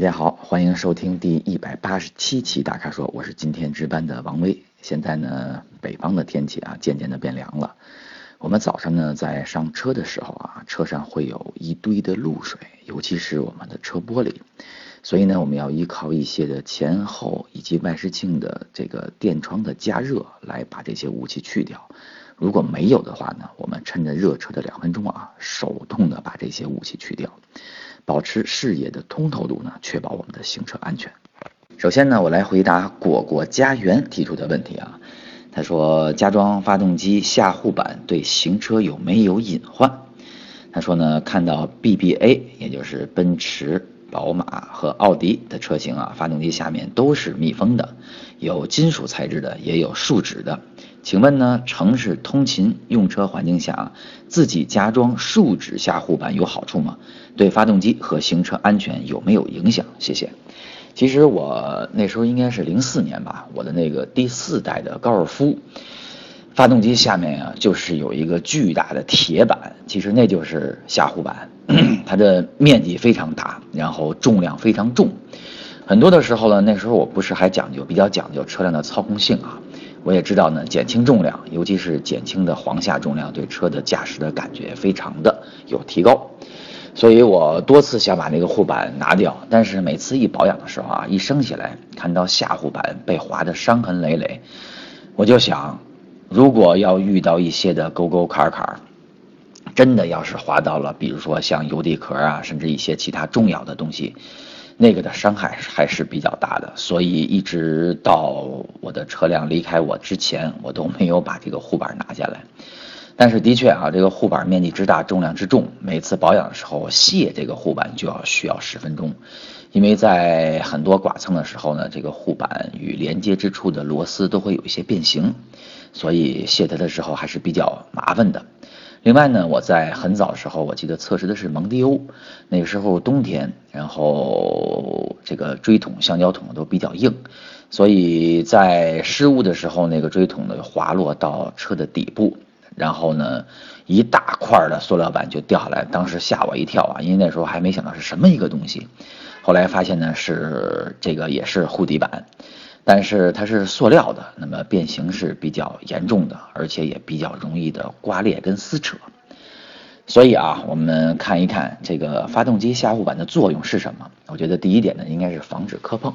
大家好，欢迎收听第一百八十七期大咖说，我是今天值班的王威。现在呢，北方的天气啊，渐渐的变凉了。我们早上呢，在上车的时候啊，车上会有一堆的露水，尤其是我们的车玻璃。所以呢，我们要依靠一些的前后以及外视镜的这个电窗的加热，来把这些雾气去掉。如果没有的话呢，我们趁着热车的两分钟啊，手动的把这些雾气去掉。保持视野的通透度呢，确保我们的行车安全。首先呢，我来回答果果家园提出的问题啊。他说加装发动机下护板对行车有没有隐患？他说呢，看到 BBA，也就是奔驰、宝马和奥迪的车型啊，发动机下面都是密封的，有金属材质的，也有树脂的。请问呢，城市通勤用车环境下，自己加装树脂下护板有好处吗？对发动机和行车安全有没有影响？谢谢。其实我那时候应该是零四年吧，我的那个第四代的高尔夫，发动机下面啊就是有一个巨大的铁板，其实那就是下护板，它的面积非常大，然后重量非常重。很多的时候呢，那时候我不是还讲究比较讲究车辆的操控性啊。我也知道呢，减轻重量，尤其是减轻的簧下重量，对车的驾驶的感觉非常的有提高。所以我多次想把那个护板拿掉，但是每次一保养的时候啊，一升起来看到下护板被划得伤痕累累，我就想，如果要遇到一些的沟沟坎坎，真的要是滑到了，比如说像油底壳啊，甚至一些其他重要的东西。那个的伤害还是比较大的，所以一直到我的车辆离开我之前，我都没有把这个护板拿下来。但是的确啊，这个护板面积之大，重量之重，每次保养的时候卸这个护板就要需要十分钟，因为在很多剐蹭的时候呢，这个护板与连接之处的螺丝都会有一些变形，所以卸它的时候还是比较麻烦的。另外呢，我在很早时候，我记得测试的是蒙迪欧，那个时候冬天，然后这个锥筒、橡胶筒都比较硬，所以在失误的时候，那个锥筒呢滑落到车的底部，然后呢一大块的塑料板就掉下来，当时吓我一跳啊，因为那时候还没想到是什么一个东西，后来发现呢是这个也是护底板。但是它是塑料的，那么变形是比较严重的，而且也比较容易的刮裂跟撕扯。所以啊，我们看一看这个发动机下护板的作用是什么？我觉得第一点呢，应该是防止磕碰，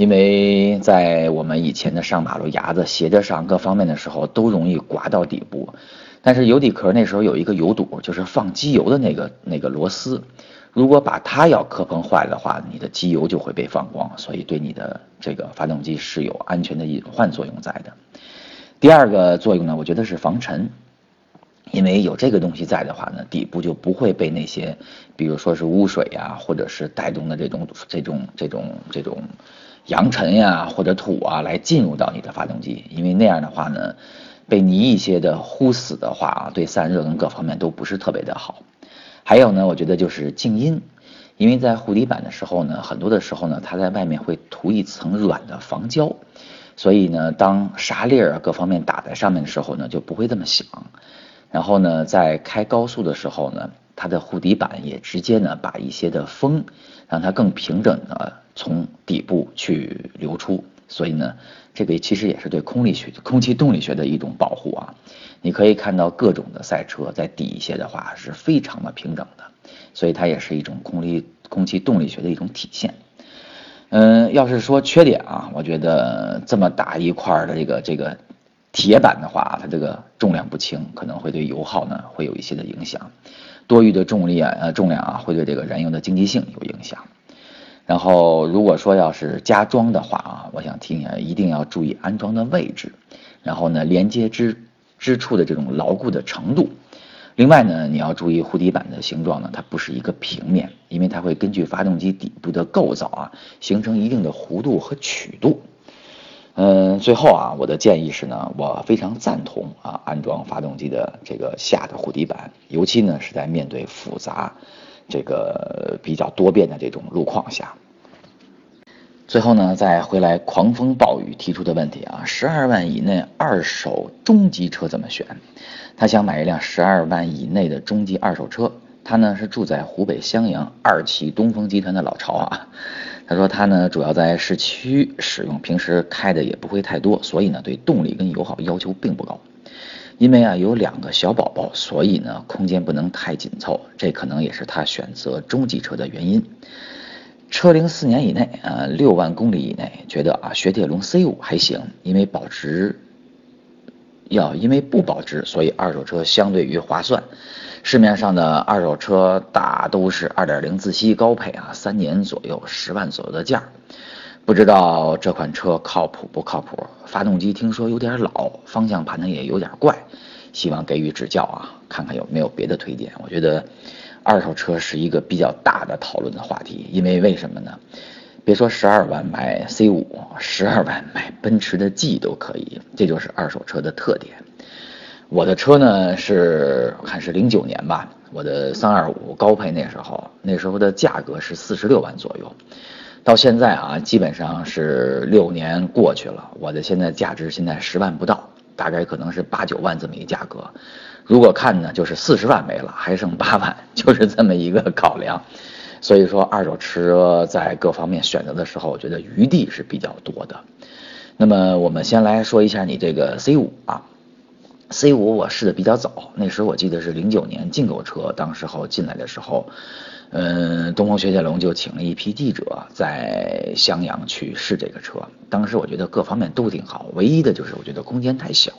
因为在我们以前的上马路牙子、斜着上各方面的时候，都容易刮到底部。但是油底壳那时候有一个油堵，就是放机油的那个那个螺丝。如果把它要磕碰坏的话，你的机油就会被放光，所以对你的这个发动机是有安全的隐患作用在的。第二个作用呢，我觉得是防尘，因为有这个东西在的话呢，底部就不会被那些，比如说是污水呀，或者是带动的这种这种这种这种扬尘呀或者土啊来进入到你的发动机，因为那样的话呢，被泥一些的糊死的话，对散热跟各方面都不是特别的好。还有呢，我觉得就是静音，因为在护底板的时候呢，很多的时候呢，它在外面会涂一层软的防胶，所以呢，当沙粒儿各方面打在上面的时候呢，就不会这么响。然后呢，在开高速的时候呢，它的护底板也直接呢把一些的风让它更平整的从底部去流出，所以呢，这个其实也是对空力学、空气动力学的一种保护啊。你可以看到各种的赛车在底下的话是非常的平整的，所以它也是一种空力空气动力学的一种体现。嗯，要是说缺点啊，我觉得这么大一块的这个这个铁板的话，它这个重量不轻，可能会对油耗呢会有一些的影响。多余的重力啊呃重量啊会对这个燃油的经济性有影响。然后如果说要是加装的话啊，我想提醒一定要注意安装的位置，然后呢连接之。支处的这种牢固的程度，另外呢，你要注意护底板的形状呢，它不是一个平面，因为它会根据发动机底部的构造啊，形成一定的弧度和曲度。嗯，最后啊，我的建议是呢，我非常赞同啊，安装发动机的这个下的护底板，尤其呢是在面对复杂、这个比较多变的这种路况下。最后呢，再回来狂风暴雨提出的问题啊，十二万以内二手中级车怎么选？他想买一辆十二万以内的中级二手车，他呢是住在湖北襄阳二汽东风集团的老巢啊。他说他呢主要在市区使用，平时开的也不会太多，所以呢对动力跟油耗要求并不高。因为啊有两个小宝宝，所以呢空间不能太紧凑，这可能也是他选择中级车的原因。车龄四年以内，呃六万公里以内，觉得啊雪铁龙 C 五还行，因为保值要因为不保值，所以二手车相对于划算。市面上的二手车大都是二点零自吸高配啊，三年左右十万左右的价，不知道这款车靠谱不靠谱？发动机听说有点老，方向盘呢也有点怪，希望给予指教啊，看看有没有别的推荐。我觉得二手车是一个比较大的讨论的话题，因为为什么呢？别说十二万买 C 五，十二万买奔驰的 G 都可以，这就是二手车的特点。我的车呢是看是零九年吧，我的三二五高配那时候，那时候的价格是四十六万左右，到现在啊基本上是六年过去了，我的现在价值现在十万不到，大概可能是八九万这么一价格。如果看呢，就是四十万没了，还剩八万，就是这么一个考量。所以说二手车在各方面选择的时候，我觉得余地是比较多的。那么我们先来说一下你这个 C 五啊。C 五我试的比较早，那时我记得是零九年进口车，当时候进来的时候，嗯，东风雪铁龙就请了一批记者在襄阳去试这个车。当时我觉得各方面都挺好，唯一的就是我觉得空间太小，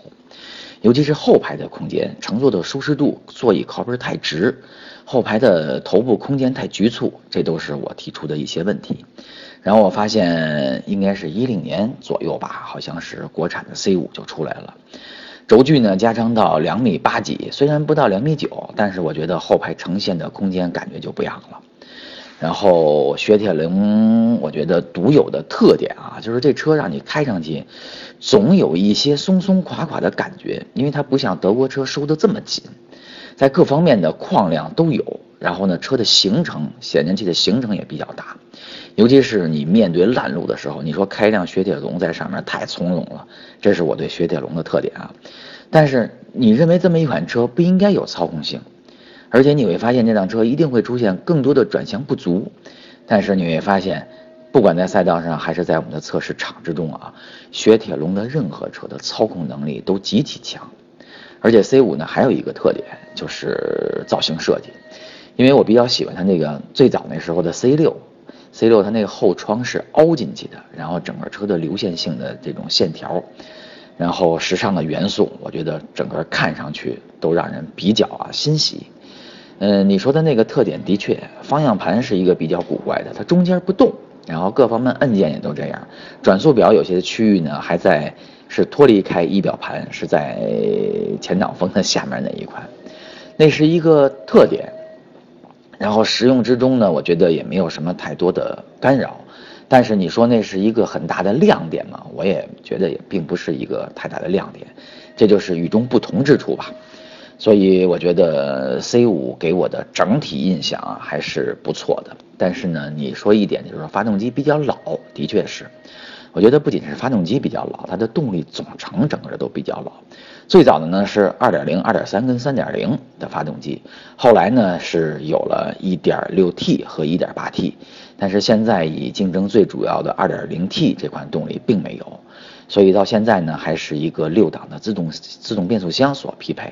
尤其是后排的空间，乘坐的舒适度，座椅靠背太直，后排的头部空间太局促，这都是我提出的一些问题。然后我发现应该是一零年左右吧，好像是国产的 C 五就出来了。轴距呢加长到两米八几，虽然不到两米九，但是我觉得后排呈现的空间感觉就不一样了。然后雪铁龙，我觉得独有的特点啊，就是这车让你开上去，总有一些松松垮垮的感觉，因为它不像德国车收的这么紧，在各方面的况量都有。然后呢，车的行程显示器的行程也比较大。尤其是你面对烂路的时候，你说开一辆雪铁龙在上面太从容了，这是我对雪铁龙的特点啊。但是你认为这么一款车不应该有操控性，而且你会发现这辆车一定会出现更多的转向不足。但是你会发现，不管在赛道上还是在我们的测试场之中啊，雪铁龙的任何车的操控能力都极其强。而且 C 五呢还有一个特点就是造型设计，因为我比较喜欢它那个最早那时候的 C 六。C 六它那个后窗是凹进去的，然后整个车的流线性的这种线条，然后时尚的元素，我觉得整个看上去都让人比较啊欣喜。嗯，你说的那个特点的确，方向盘是一个比较古怪的，它中间不动，然后各方面按键也都这样。转速表有些区域呢还在是脱离开仪表盘，是在前挡风的下面那一块，那是一个特点。然后使用之中呢，我觉得也没有什么太多的干扰，但是你说那是一个很大的亮点嘛？我也觉得也并不是一个太大的亮点，这就是与众不同之处吧。所以我觉得 C 五给我的整体印象啊还是不错的。但是呢，你说一点就是说发动机比较老，的确是。我觉得不仅是发动机比较老，它的动力总成整个都比较老。最早的呢是二点零、二点三跟三点零的发动机，后来呢是有了一点六 T 和一点八 T，但是现在以竞争最主要的二点零 T 这款动力并没有，所以到现在呢还是一个六档的自动自动变速箱所匹配。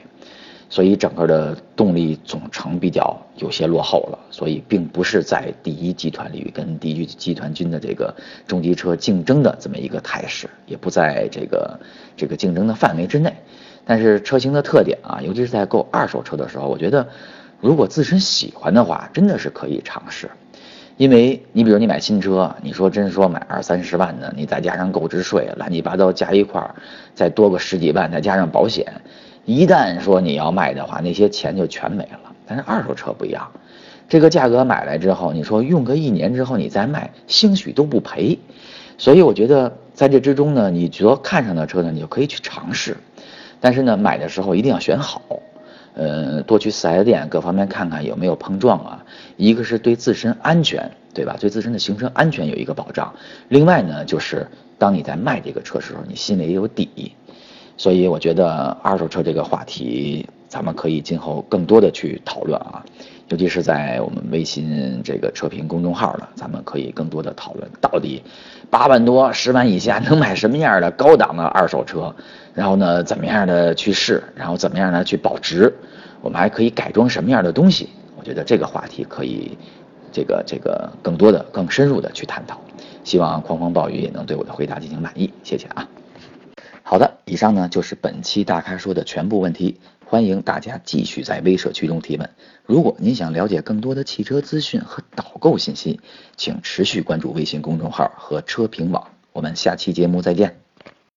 所以整个的动力总成比较有些落后了，所以并不是在第一集团里跟第一集团军的这个中级车竞争的这么一个态势，也不在这个这个竞争的范围之内。但是车型的特点啊，尤其是在购二手车的时候，我觉得如果自身喜欢的话，真的是可以尝试。因为你比如你买新车，你说真说买二三十万的，你再加上购置税，乱七八糟加一块儿，再多个十几万，再加上保险。一旦说你要卖的话，那些钱就全没了。但是二手车不一样，这个价格买来之后，你说用个一年之后你再卖，兴许都不赔。所以我觉得在这之中呢，你觉得看上的车呢，你就可以去尝试。但是呢，买的时候一定要选好，呃，多去四 S 店各方面看看有没有碰撞啊。一个是对自身安全，对吧？对自身的行车安全有一个保障。另外呢，就是当你在卖这个车时候，你心里也有底。所以我觉得二手车这个话题，咱们可以今后更多的去讨论啊，尤其是在我们微信这个车评公众号呢，咱们可以更多的讨论到底八万多、十万以下能买什么样的高档的二手车，然后呢，怎么样的去试，然后怎么样的去保值，我们还可以改装什么样的东西？我觉得这个话题可以这个这个更多的、更深入的去探讨。希望狂风暴雨也能对我的回答进行满意，谢谢啊。好的，以上呢就是本期大咖说的全部问题。欢迎大家继续在微社区中提问。如果您想了解更多的汽车资讯和导购信息，请持续关注微信公众号和车评网。我们下期节目再见。